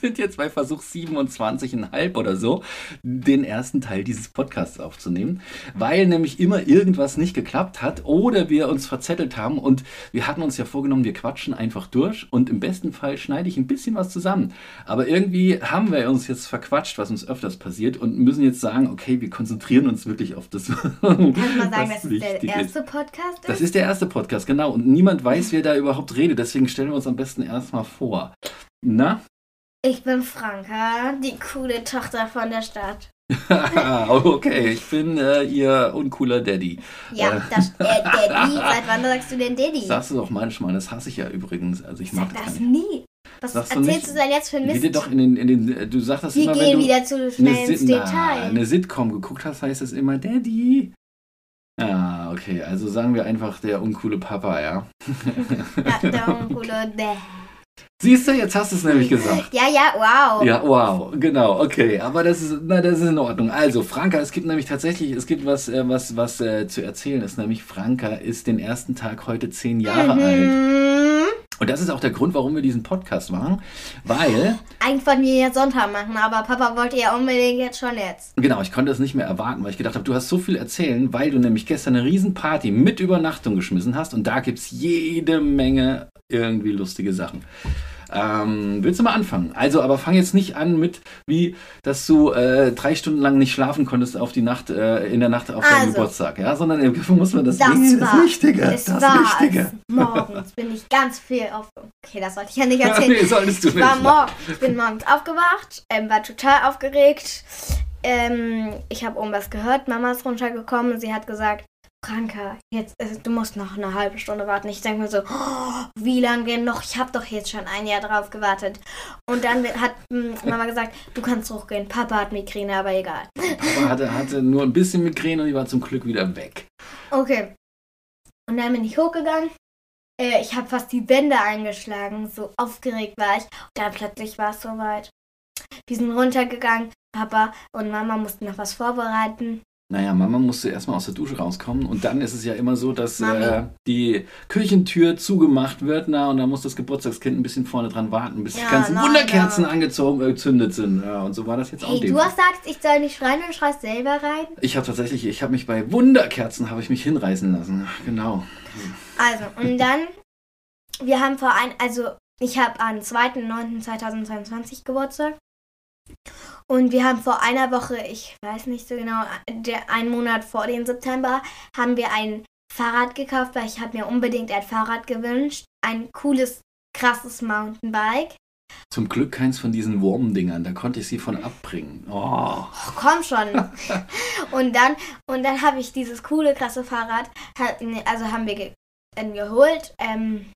Wir sind jetzt bei Versuch 27,5 oder so, den ersten Teil dieses Podcasts aufzunehmen, weil nämlich immer irgendwas nicht geklappt hat oder wir uns verzettelt haben und wir hatten uns ja vorgenommen, wir quatschen einfach durch und im besten Fall schneide ich ein bisschen was zusammen. Aber irgendwie haben wir uns jetzt verquatscht, was uns öfters passiert und müssen jetzt sagen, okay, wir konzentrieren uns wirklich auf das. Kannst du mal sagen, dass es der erste Podcast ist? Das ist der erste Podcast, genau. Und niemand weiß, wer da überhaupt redet. Deswegen stellen wir uns am besten erstmal vor. Na? Ich bin Franka, die coole Tochter von der Stadt. okay, ich bin äh, ihr uncooler Daddy. Ja, Äh, das, äh, Daddy. Seit wann sagst du denn Daddy? Sagst du doch manchmal, das hasse ich ja übrigens. Also ich mag das das nie. Was Sagst du erzählst nicht? du denn jetzt für Mist? doch in den, in den, äh, du sagst das Wir immer, wenn gehen du wieder zu eine, schnell ins Sit- na, Detail. eine Sitcom geguckt hast, heißt es immer Daddy. Ah, okay, also sagen wir einfach der uncoole Papa, ja. Ja, der uncoole Dad. Siehst du, jetzt hast du es nämlich gesagt. Ja, ja, wow. Ja, wow, genau, okay, aber das ist, na, das ist in Ordnung. Also, Franka, es gibt nämlich tatsächlich, es gibt was, äh, was, was äh, zu erzählen ist, nämlich Franka ist den ersten Tag heute zehn Jahre alt. Und das ist auch der Grund, warum wir diesen Podcast machen, weil, Eigentlich wollten wir jetzt Sonntag machen, aber Papa wollte ja unbedingt jetzt schon jetzt. genau, ich konnte es nicht mehr erwarten, weil ich gedacht habe, du hast so viel erzählen, weil du nämlich gestern eine Riesenparty mit Übernachtung geschmissen hast und da gibt es jede Menge irgendwie lustige Sachen. Ähm, willst du mal anfangen? Also, aber fang jetzt nicht an mit, wie, dass du äh, drei Stunden lang nicht schlafen konntest auf die Nacht, äh, in der Nacht auf deinem Also. Geburtstag, ja, sondern äh, muss man das, Das Wichtige- war, Wichtige, es das war Wichtige. Morgens bin ich ganz viel auf. Okay, das sollte ich ja nicht erzählen. nee, solltest du Ich, war nicht. morgen, ich bin morgens aufgewacht, ähm, war total aufgeregt. Ähm, ich habe oben was gehört, Mama ist runtergekommen. Sie hat gesagt, Franka, jetzt, äh, du musst noch eine halbe Stunde warten. Ich denke mir so, oh, wie lange denn noch? Ich habe doch jetzt schon ein Jahr drauf gewartet. Und dann hat mm, Mama gesagt, du kannst hochgehen. Papa hat Migräne, aber egal. Papa hatte, hatte nur ein bisschen Migräne und die war zum Glück wieder weg. Okay. Und dann bin ich hochgegangen. Äh, ich habe fast die Wände eingeschlagen. So aufgeregt war ich. Und dann plötzlich war es soweit. Wir sind runtergegangen. Papa und Mama mussten noch was vorbereiten. Naja, Mama musste erstmal aus der Dusche rauskommen und dann ist es ja immer so, dass äh, die Küchentür zugemacht wird, na, und dann muss das Geburtstagskind ein bisschen vorne dran warten, bis die Ja, ganzen na, Wunderkerzen ja. angezogen, äh, gezündet sind. Ja, und so war das jetzt auch Hey, dem du hast gesagt, ich soll nicht schreien und schreist selber rein. Ich habe tatsächlich, ich habe mich bei Wunderkerzen habe ich mich hinreißen lassen. Genau. Also, und dann, wir haben vor ein, also ich habe am 2.9.2022 Geburtstag. Und wir haben vor einer Woche, ich weiß nicht so genau, der, einen Monat vor dem September, haben wir ein Fahrrad gekauft, weil ich habe mir unbedingt ein Fahrrad gewünscht. Ein cooles, krasses Mountainbike. Zum Glück keins von diesen Wurmdingern, da konnte ich sie von abbringen. Oh. Ach, komm schon. und dann, und dann habe ich dieses coole, krasse Fahrrad, ne, also haben wir ge dann geholt. Ähm,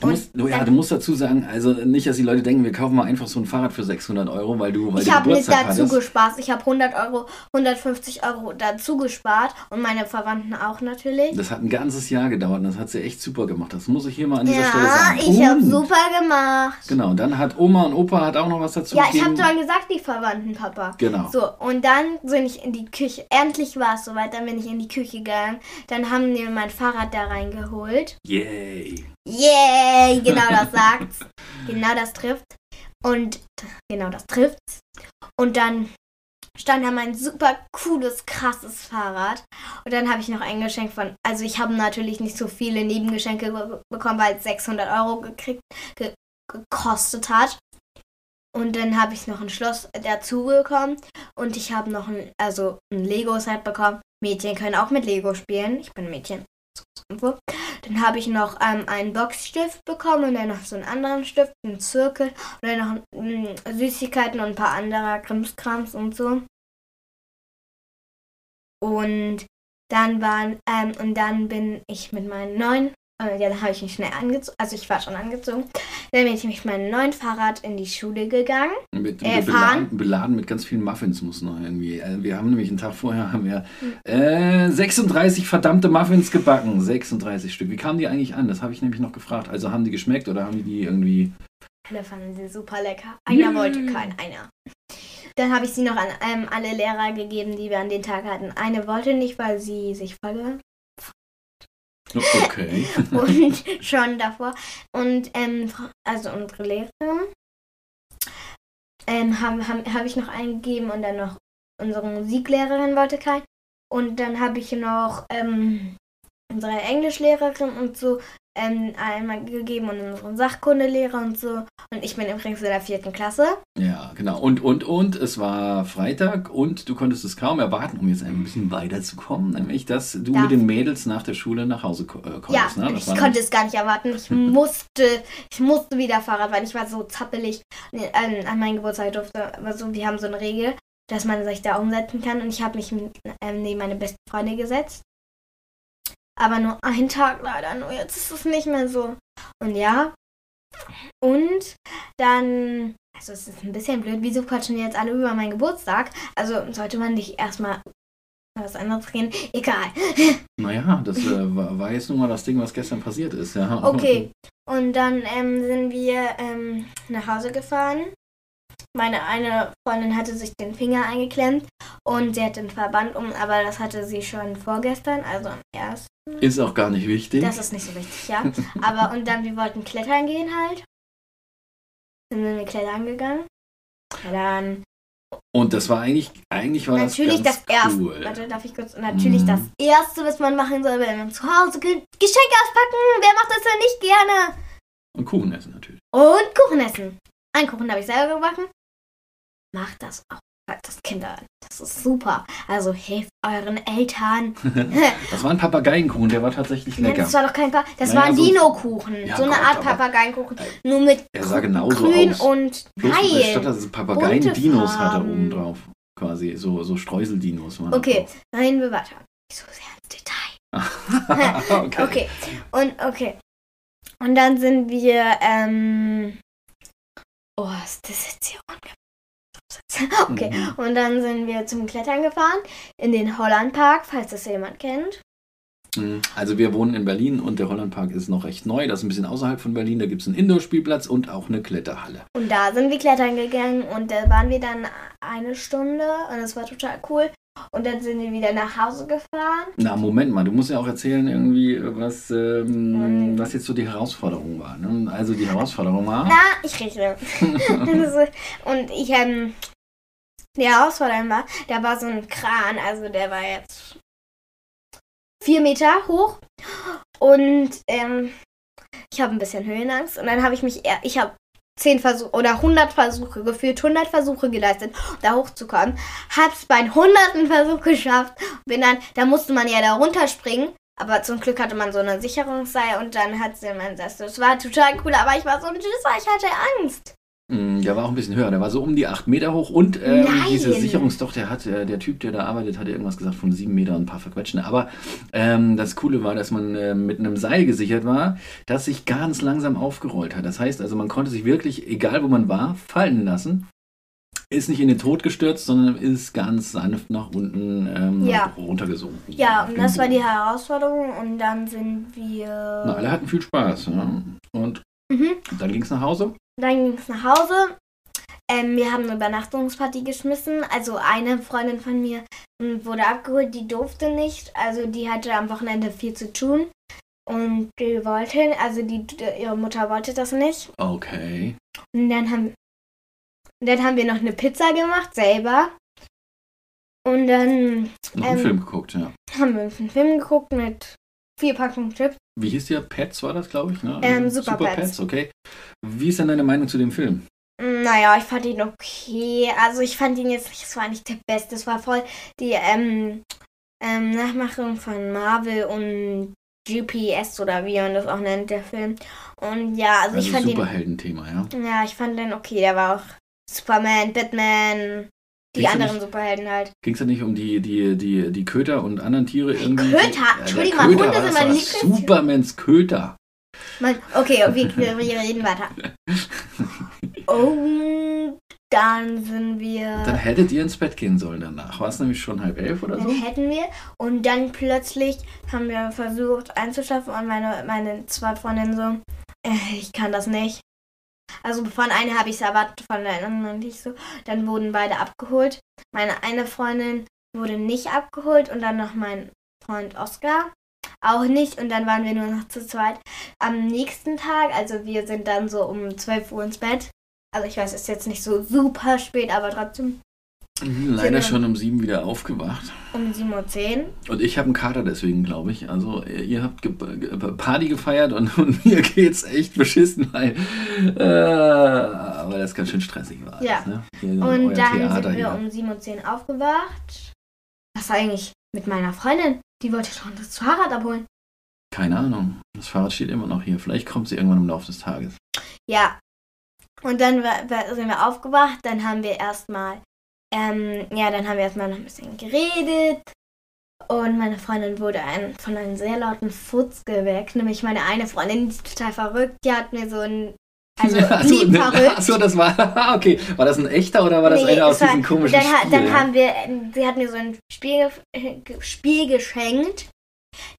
Du musst, du, ja, du musst dazu sagen, also nicht, dass die Leute denken, wir kaufen mal einfach so ein Fahrrad für 600 Euro, weil du, weil Ich habe nicht dazu hattest. gespart. Ich habe 100 Euro, 150 Euro dazu gespart und meine Verwandten auch natürlich. Das hat ein ganzes Jahr gedauert und das hat sie echt super gemacht. Das muss ich hier mal an dieser Stelle Ja, sagen. ich habe super gemacht. Genau, und dann hat Oma und Opa hat auch noch was dazu Ja, ich habe schon gesagt, die Verwandten, Papa. Genau. So, und dann bin ich in die Küche. Endlich war es soweit, dann bin ich in die Küche gegangen. Dann haben die mein Fahrrad da reingeholt. Yay. Yay, genau das sagt's. genau das trifft. Und genau das trifft's. Und dann stand da mein super cooles, krasses Fahrrad. Und dann habe ich noch ein Geschenk von. Also, ich habe natürlich nicht so viele Nebengeschenke be bekommen, weil es 600 Euro gekriegt, ge gekostet hat. Und dann habe ich noch ein Schloss dazu bekommen. Und ich habe noch ein, also ein Lego-Set bekommen. Mädchen können auch mit Lego spielen. Ich bin ein Mädchen. Dann habe ich noch ähm, einen Boxstift bekommen und dann noch so einen anderen Stift, einen Zirkel und dann noch mm, Süßigkeiten und ein paar anderer Krimskrams und so. Und dann waren, ähm, und dann bin ich mit meinen neuen, äh, ja, dann habe ich mich schnell angezogen, also ich war schon angezogen, dann bin ich mit meinem neuen Fahrrad in die Schule gegangen. Mit, Äh, mit beladen, beladen mit ganz vielen Muffins muss noch irgendwie. Äh, Wir haben nämlich einen Tag vorher haben wir äh, 36 verdammte Muffins gebacken. 36 Stück. Wie kamen die eigentlich an? Das habe ich nämlich noch gefragt. Also haben die geschmeckt oder haben die die irgendwie. Alle fanden sie super lecker. Einer Yay. wollte keinen, einer. Dann habe ich sie noch an ähm, alle Lehrer gegeben, die wir an den Tag hatten. Eine wollte nicht, weil sie sich voll Okay. und schon davor. Und ähm, also unsere Lehrerin ähm, habe hab, hab ich noch eingegeben und dann noch unsere Musiklehrerin wollte kein. Und dann habe ich noch ähm, unsere Englischlehrerin und so ähm, einmal gegeben und unseren Sachkundelehrer und so. Und ich bin übrigens in der vierten Klasse. Ja, genau. Und, und, und, es war Freitag und du konntest es kaum erwarten, um jetzt ein bisschen weiterzukommen, nämlich, dass du Ja. mit den Mädels nach der Schule nach Hause ko äh, Ja, konntest. ne? Das ich konnte es gar nicht erwarten. Ich musste, ich musste wieder Fahrrad, weil ich war so zappelig. Nee, An, an meinem Geburtstag durfte, aber so, wir haben so eine Regel, dass man sich da umsetzen kann. Und ich habe mich ähm, neben meine beste Freundin gesetzt. Aber nur einen Tag leider, nur jetzt ist es nicht mehr so. Und ja. Und dann, also es ist ein bisschen blöd, wieso quatschen jetzt alle über meinen Geburtstag? Also sollte man nicht erstmal was anderes reden? Egal. Naja, das äh, war, jetzt nun mal das Ding, was gestern passiert ist. Ja. Okay. Und dann ähm, sind wir ähm, nach Hause gefahren. Meine eine Freundin hatte sich den Finger eingeklemmt und sie hat den Verband um, aber das hatte sie schon vorgestern, also am ersten. Ist auch gar nicht wichtig. Das ist nicht so wichtig, ja. Aber und dann, wir wollten klettern gehen halt. Dann sind wir klettern gegangen. Klettern. und das war eigentlich, eigentlich war natürlich das das, erste. cool. Warte, darf ich kurz? Natürlich Mhm. das erste, was man machen soll, wenn man zu Hause Ge Geschenke auspacken. Wer macht das denn nicht gerne? Und Kuchen essen natürlich. Und Kuchen essen. Einen Kuchen habe ich selber gebacken. Macht das auch. Das Kinder. Das ist super. Also helft euren Eltern. Das war ein Papageienkuchen, der war tatsächlich Nein, lecker. das war doch kein pa Das Naja, war ein so- Dino-Kuchen. Ja, so eine Gott, Art Papageienkuchen. Nur mit Er sah genauso grün aus. und Bloß geil. statt dass es Papageien-Dinos hatte oben drauf. Quasi so, so Streuseldinos waren. Okay, nein, wir warten. Nicht so sehr ins Detail. okay. Okay. Und okay. Und dann sind wir, ähm. Oh, ist das jetzt hier ungefähr? Okay. Mhm. Und dann sind wir zum Klettern gefahren in den Hollandpark, falls das jemand kennt. Mhm. Also wir wohnen in Berlin und der Hollandpark ist noch recht neu. Das ist ein bisschen außerhalb von Berlin. Da gibt es einen Indoor-Spielplatz und auch eine Kletterhalle. Und da sind wir klettern gegangen und da waren wir dann eine Stunde und es war total cool. Und dann sind wir wieder nach Hause gefahren. Na, Moment mal, du musst ja auch erzählen, irgendwie, was, ähm, was jetzt so die Herausforderung war. Ne? Also die Herausforderung war. Na, ich. Also, und ich, ähm, die Herausforderung war, da war so ein Kran, also der war jetzt vier Meter hoch. Und ähm, ich habe ein bisschen Höhenangst. Und dann habe ich mich, ich habe zehn Versuche oder 100 Versuche gefühlt, 100 Versuche geleistet, um da hochzukommen. Hab's beim hunderten Versuch geschafft. Bin dann, da musste man ja da runterspringen. Aber zum Glück hatte man so eine Sicherungsseil und dann hat sie man das. Das war total cool, aber ich war so ein Schisser, ich hatte Angst. Mm, Der war auch ein bisschen höher, der war so um die 8 Meter hoch und ähm, diese Sicherungsdoch, der hat, äh, der Typ, der da arbeitet, hatte irgendwas gesagt von 7 Meter und ein paar verquetschen. Aber ähm, das Coole war, dass man äh, mit einem Seil gesichert war, das sich ganz langsam aufgerollt hat. Das heißt also, man konnte sich wirklich, egal wo man war, fallen lassen. Ist nicht in den Tod gestürzt, sondern ist ganz sanft nach unten ähm, Ja. runtergesunken. Ja, und das war die Na, Herausforderung und dann sind wir. alle hatten viel Spaß. Ja. Und Mhm. dann ging es nach Hause. Dann ging es nach Hause. Ähm, wir haben eine Übernachtungsparty geschmissen. Also eine Freundin von mir m, wurde abgeholt, die durfte nicht. Also die hatte am Wochenende viel zu tun. Und die wollte, also die, ihre Mutter wollte das nicht. Okay. Und dann haben, dann haben wir noch eine Pizza gemacht, selber. Und dann Noch einen Ähm, Film geguckt, ja. haben wir uns einen Film geguckt mit vier Packungen Chips. Wie hieß der? Pets war das, glaube ich, ne? Ähm, Super Pets. okay. Wie ist denn deine Meinung zu dem Film? Naja, ich fand ihn okay. Also ich fand ihn jetzt nicht, es war nicht der beste. Es war voll die ähm, ähm, Nachmachung von Marvel und GPS oder wie man das auch nennt, der Film. Und ja, also, Also ich fand ihn. Superhelden-Thema, ja. Ja, ich fand den okay. Der war auch Superman, Batman, die Ging's anderen nicht- Superhelden halt. Ging es da nicht um die, die, die, die Köter und anderen Tiere irgendwie? Köter? Entschuldigung, Köter Hunde sind meine war Lieblingstiere. Supermans Köter. Man, okay, wir, wir, wir reden weiter. Und dann sind wir. Dann hättet ihr ins Bett gehen sollen danach. War es nämlich schon halb elf oder so? Dann hätten wir. Und dann plötzlich haben wir versucht einzuschlafen und meine, meine zwei Freundinnen so, äh, ich kann das nicht. Also von einer habe ich es erwartet, von der anderen nicht so. Dann wurden beide abgeholt. Meine eine Freundin wurde nicht abgeholt und dann noch mein Freund Oscar. Auch nicht und dann waren wir nur noch zu zweit. Am nächsten Tag, also wir sind dann so um 12 Uhr ins Bett. Also ich weiß, es ist jetzt nicht so super spät, aber trotzdem Leider schon um sieben wieder aufgewacht. um 7.10 Uhr. Und ich habe einen Kater deswegen, glaube ich. Also ihr- habt ge ge Party gefeiert und, und mir geht's echt beschissen, weil äh, weil das ganz schön stressig war. Ja. alles, ne? Und dann Theater sind wir hier. um 7.10 Uhr aufgewacht. Was war eigentlich mit meiner Freundin? Die wollte schon das Fahrrad abholen. Keine Ahnung. Das Fahrrad steht immer noch hier. Vielleicht kommt sie irgendwann im Laufe des Tages. Ja. Und dann sind wir aufgewacht. Dann haben wir erstmal, ähm, ja, dann haben wir erstmal noch ein bisschen geredet. Und meine Freundin wurde ein, von einem sehr lauten Futz geweckt. Nämlich meine eine Freundin, die ist total verrückt. Die hat mir so ein, also Achso, lieb ne, verrückt. achso, das war. Okay. War das ein echter oder war das Nee, einer aus war- diesen komischen dann, Spielen? dann haben wir, sie hat mir so ein Spiel, Spiel geschenkt.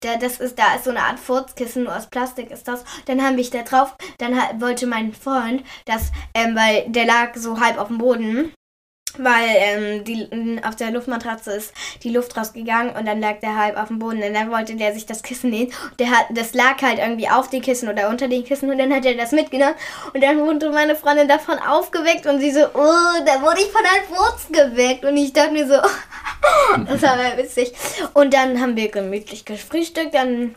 Da, das ist, da ist so eine Art Furzkissen, nur aus Plastik ist das. Dann haben wir da drauf, dann wollte mein Freund, dass, ähm, weil der lag so halb auf dem Boden, weil ähm, die, auf der Luftmatratze ist die Luft rausgegangen und dann lag der halb auf dem Boden. Und dann wollte der sich das Kissen nehmen. Und der hat, das lag halt irgendwie auf den Kissen oder unter den Kissen und dann hat er das mitgenommen. Und dann wurde meine Freundin davon aufgeweckt und sie so, oh, da wurde ich von einem Furz geweckt. Und ich dachte mir so, das war mal witzig. Und dann haben wir gemütlich gefrühstückt. Dann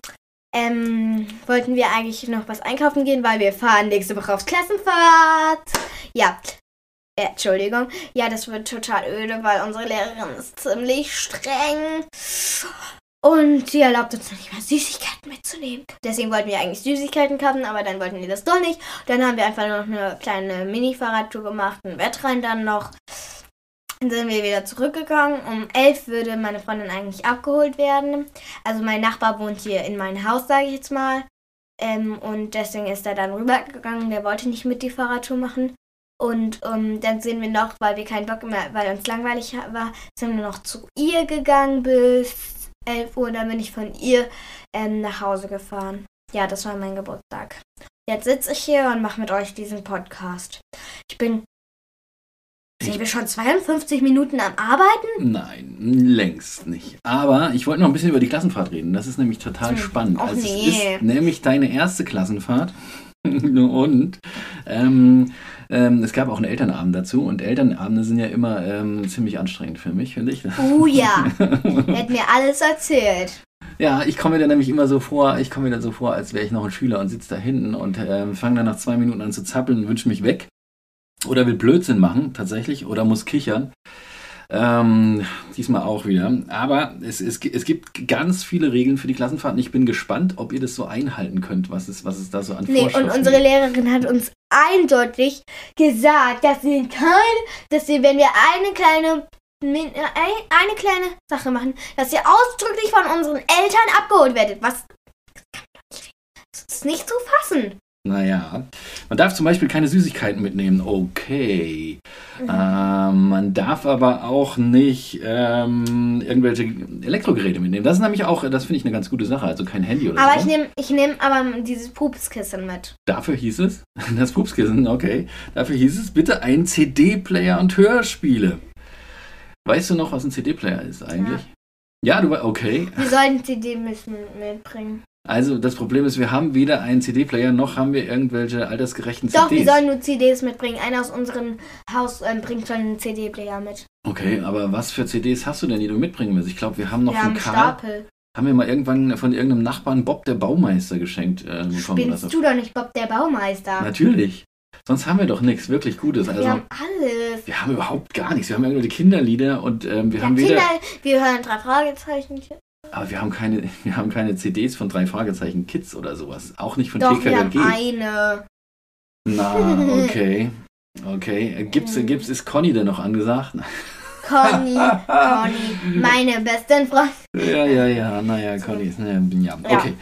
ähm, wollten wir eigentlich noch was einkaufen gehen, weil wir fahren nächste Woche aufs Klassenfahrt. Ja. Äh, Entschuldigung. Ja, das wird total öde, weil unsere Lehrerin ist ziemlich streng. Und sie erlaubt uns noch nicht mal Süßigkeiten mitzunehmen. Deswegen wollten wir eigentlich Süßigkeiten kaufen, aber dann wollten die das doch nicht. Dann haben wir einfach noch eine kleine Mini-Fahrradtour gemacht, ein Wettrennen dann noch. Dann sind wir wieder zurückgegangen. Um elf würde meine Freundin eigentlich abgeholt werden. Also mein Nachbar wohnt hier in meinem Haus, sage ich jetzt mal. Ähm, und deswegen ist er dann rübergegangen. Der wollte nicht mit die Fahrradtour machen. Und ähm, dann sind wir noch, weil wir keinen Bock mehr, weil uns langweilig war, sind wir noch zu ihr gegangen bis 11 Uhr. Dann bin ich von ihr ähm, nach Hause gefahren. Ja, das war mein Geburtstag. Jetzt sitze ich hier und mache mit euch diesen Podcast. Ich bin. Sind wir schon 52 Minuten am Arbeiten? Nein, längst nicht. Aber ich wollte noch ein bisschen über die Klassenfahrt reden. Das ist nämlich total Hm. spannend. Och, Also nee. Es ist nämlich deine erste Klassenfahrt. und ähm, ähm, es gab auch einen Elternabend dazu. Und Elternabende sind ja immer ähm, ziemlich anstrengend für mich, finde ich. Oh ja. Er hat mir alles erzählt. Ja, ich komme mir dann nämlich immer so vor, ich komme mir dann so vor, als wäre ich noch ein Schüler und sitze da hinten und ähm, fange dann nach zwei Minuten an zu zappeln und wünsche mich weg. Oder will Blödsinn machen, tatsächlich, oder muss kichern. Ähm, diesmal auch wieder. Aber es, es, es gibt ganz viele Regeln für die Klassenfahrt und ich bin gespannt, ob ihr das so einhalten könnt, was es, was es da so an Nee, und Vorschriften unsere gibt. Lehrerin hat uns eindeutig gesagt, dass wir kein, dass wir, wenn wir eine kleine äh, ein- eine kleine Sache machen, dass ihr ausdrücklich von unseren Eltern abgeholt werdet. Was? Das ist nicht zu fassen. Naja, man darf zum Beispiel keine Süßigkeiten mitnehmen. Okay. Ähm, man darf aber auch nicht ähm, irgendwelche Elektrogeräte mitnehmen. Das ist nämlich auch, das finde ich eine ganz gute Sache. Also kein Handy oder Aber so. ich nehme ich nehm aber dieses Pupskissen mit. Dafür hieß es, das Pupskissen, okay. Dafür hieß es bitte ein CD-Player und Hörspiele. Weißt du noch, was ein CD-Player ist eigentlich? Ja, du, we- okay. Wir sollten CD mitbringen. Also das Problem ist, wir haben weder einen CD-Player noch haben wir irgendwelche altersgerechten Doch, wir CDs. sollen nur CDs mitbringen. Einer aus unserem Haus ähm, bringt schon einen CD-Player mit. Okay, aber was für CDs hast du denn, die du mitbringen willst? Ich glaube, wir haben noch wir haben einen Karl, Stapel. haben wir mal irgendwann von irgendeinem Nachbarn Bob der Baumeister geschenkt äh, bekommen. Spinnst du doch nicht Bob der Baumeister? Natürlich. Sonst haben wir doch nichts wirklich Gutes. Also wir haben alles. wir haben überhaupt gar nichts. Wir haben irgendwelche Kinderlieder und ähm, wir Ja, haben weder. Kinder, wir hören drei Fragezeichen. Aber wir haben keine, wir haben keine CDs von drei Fragezeichen Kids oder sowas. Auch nicht von Doch, wir haben TKKG. eine. Na, okay. Okay. Äh, Gibt's, gibt's, ist Conny denn noch angesagt? Conny, Conny, meine beste Freundin. Ja, ja, ja, naja, Conny ist, ne, ja, Ja. okay.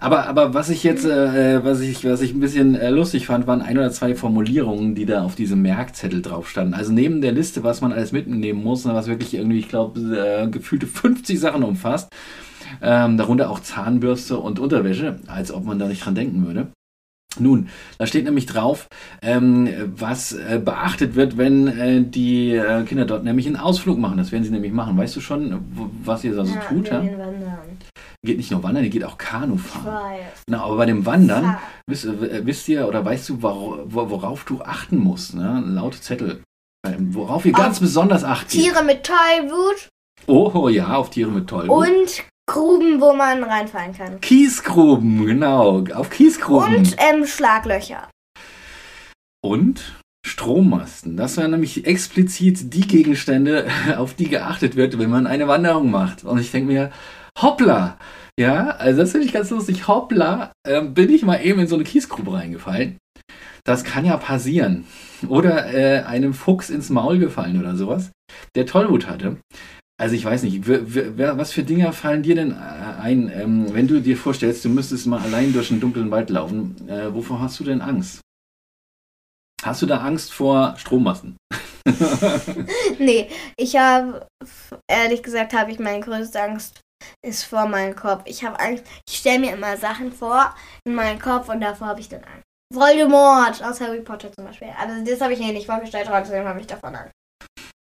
Aber, aber was ich jetzt, äh, was ich, was ich ein bisschen äh, lustig fand, waren ein oder zwei Formulierungen, die da auf diesem Merkzettel drauf standen. Also neben der Liste, was man alles mitnehmen muss, ne, was wirklich irgendwie, ich glaube, äh, gefühlte 50 Sachen umfasst, ähm, darunter auch Zahnbürste und Unterwäsche, als ob man da nicht dran denken würde. Nun, da steht nämlich drauf, ähm, was äh, beachtet wird, wenn äh, die äh, Kinder dort nämlich einen Ausflug machen. Das werden sie nämlich machen. Weißt du schon, was ihr da so tut? Ja? gehen wandern. geht nicht nur wandern, die geht auch Kanu fahren. Na, aber bei dem Wandern, wisst, äh, wisst ihr oder weißt du, wor- wor- worauf du achten musst? Ne? Laute Zettel. Ähm, Worauf ihr ganz besonders achten. Tiere mit Tollwut Oh ja, auf Tiere mit Toll. und Gruben, wo man reinfallen kann. Kiesgruben, genau. Auf Kiesgruben. Und ähm, Schlaglöcher. Und Strommasten. Das wären nämlich explizit die Gegenstände, auf die geachtet wird, wenn man eine Wanderung macht. Und ich denke mir, hoppla. Ja, also das finde ich ganz lustig. Hoppla, ähm, bin ich mal eben in so eine Kiesgrube reingefallen. Das kann ja passieren. Oder äh, einem Fuchs ins Maul gefallen oder sowas, der Tollwut hatte. Also ich weiß nicht, was für Dinger fallen dir denn äh, ein, ähm, wenn du dir vorstellst, du müsstest mal allein durch einen dunklen Wald laufen. Äh, wovor hast du denn Angst? Hast du da Angst vor Strommasten? Nee, ich habe, ehrlich gesagt, habe ich meine größte Angst ist vor meinem Kopf. Ich habe Angst, ich stelle mir immer Sachen vor in meinen Kopf und davor habe ich dann Angst. Voldemort aus Harry Potter zum Beispiel. Also das habe ich mir nicht vorgestellt, trotzdem habe ich davon Angst.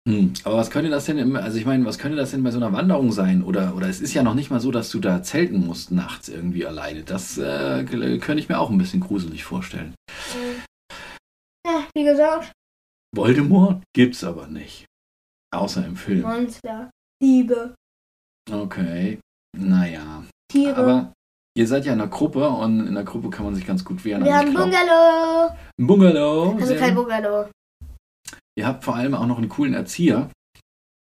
Hm, aber was könnte das denn, im, also ich meine, was könnte das denn bei so einer Wanderung sein? Oder, oder es ist ja noch nicht mal so, dass du da zelten musst nachts irgendwie alleine. Das äh, könnte ich mir auch ein bisschen gruselig vorstellen. Ja, wie gesagt, Voldemort gibt's aber nicht. Außer im Film. Monster, Liebe, Okay. Naja. Tiere. Aber ihr seid ja in einer Gruppe und in der Gruppe kann man sich ganz gut wehren. Wir Also haben Bungalow. Ein Bungalow. Also kein. Bungalow. Ihr habt vor allem auch noch einen coolen Erzieher.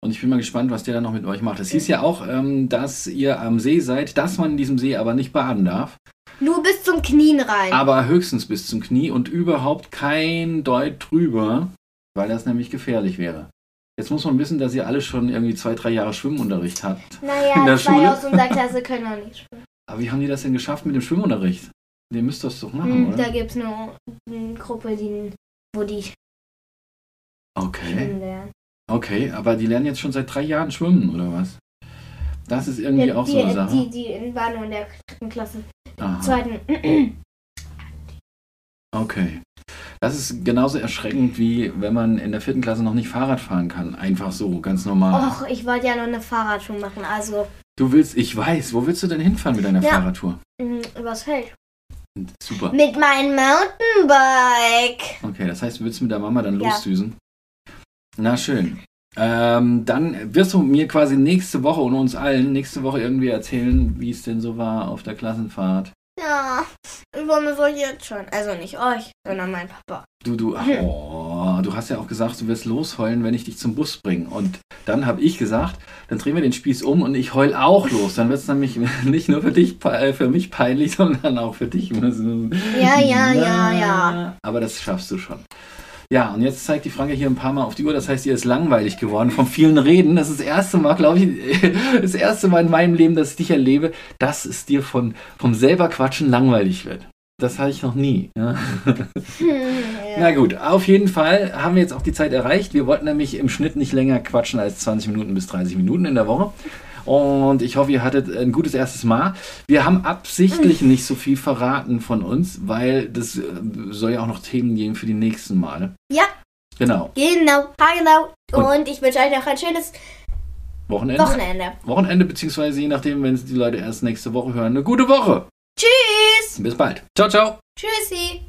Und ich bin mal gespannt, was der dann noch mit euch macht. Es hieß ja auch, ähm, dass ihr am See seid, dass man in diesem See aber nicht baden darf. Nur bis zum Knien rein. Aber höchstens bis zum Knie und überhaupt kein Deut drüber, weil das nämlich gefährlich wäre. Jetzt muss man wissen, dass ihr alle schon irgendwie zwei, drei Jahre Schwimmunterricht habt. in naja, der zwei Schule? aus unserer Klasse können noch nicht schwimmen. Aber wie haben die das denn geschafft mit dem Schwimmunterricht? Ihr müsst das doch machen, Hm, oder? da gibt es nur eine Gruppe, die, wo die Okay. schwimmen lernen. Okay, aber die lernen jetzt schon seit drei Jahren schwimmen, oder was? Das ist irgendwie Die, auch so eine die, Sache. die, die waren nur in der dritten Klasse. Aha. Zweiten. Okay. Das ist genauso erschreckend, wie wenn man in der vierten Klasse noch nicht Fahrrad fahren kann. Einfach so, ganz normal. Och, ich wollte ja noch eine Fahrradtour machen. Also Du willst, ich weiß, wo willst du denn hinfahren mit deiner Ja. Fahrradtour? mh, übers Feld. Super. Mit meinem Mountainbike. Okay, das heißt, du willst mit der Mama dann Ja. losdüsen? Na schön. Ähm, dann wirst du mir quasi nächste Woche und uns allen nächste Woche irgendwie erzählen, wie es denn so war auf der Klassenfahrt. Ja, jetzt schon. Also nicht euch, sondern mein Papa. Du, du, oh, du hast ja auch gesagt, du wirst losheulen, wenn ich dich zum Bus bringe. Und dann habe ich gesagt, dann drehen wir den Spieß um und ich heul auch los. Dann wird es nämlich nicht nur für dich, äh, für mich peinlich, sondern auch für dich. Ja, ja, ja, ja. Aber das schaffst du schon. Ja, und jetzt zeigt die Franke hier ein paar Mal auf die Uhr. Das heißt, ihr ist langweilig geworden vom vielen Reden. Das ist das erste Mal, glaube ich, das erste Mal in meinem Leben, dass ich dich erlebe, dass es dir von, vom selber Quatschen langweilig wird. Das hatte ich noch nie. Ja. Na gut, auf jeden Fall haben wir jetzt auch die Zeit erreicht. Wir wollten nämlich im Schnitt nicht länger quatschen als 20 Minuten bis 30 Minuten in der Woche. Und ich hoffe, ihr hattet ein gutes erstes Mal. Wir haben absichtlich nicht so viel verraten von uns, weil das äh, soll ja auch noch Themen geben für die nächsten Male. Ja. Genau. Genau, genau. Und- Und ich wünsche euch noch ein schönes Wochenende. Wochenende. Wochenende, beziehungsweise je nachdem, wenn es die Leute erst nächste Woche hören, eine gute Woche. Tschüss. Bis bald. Ciao, ciao. Tschüssi.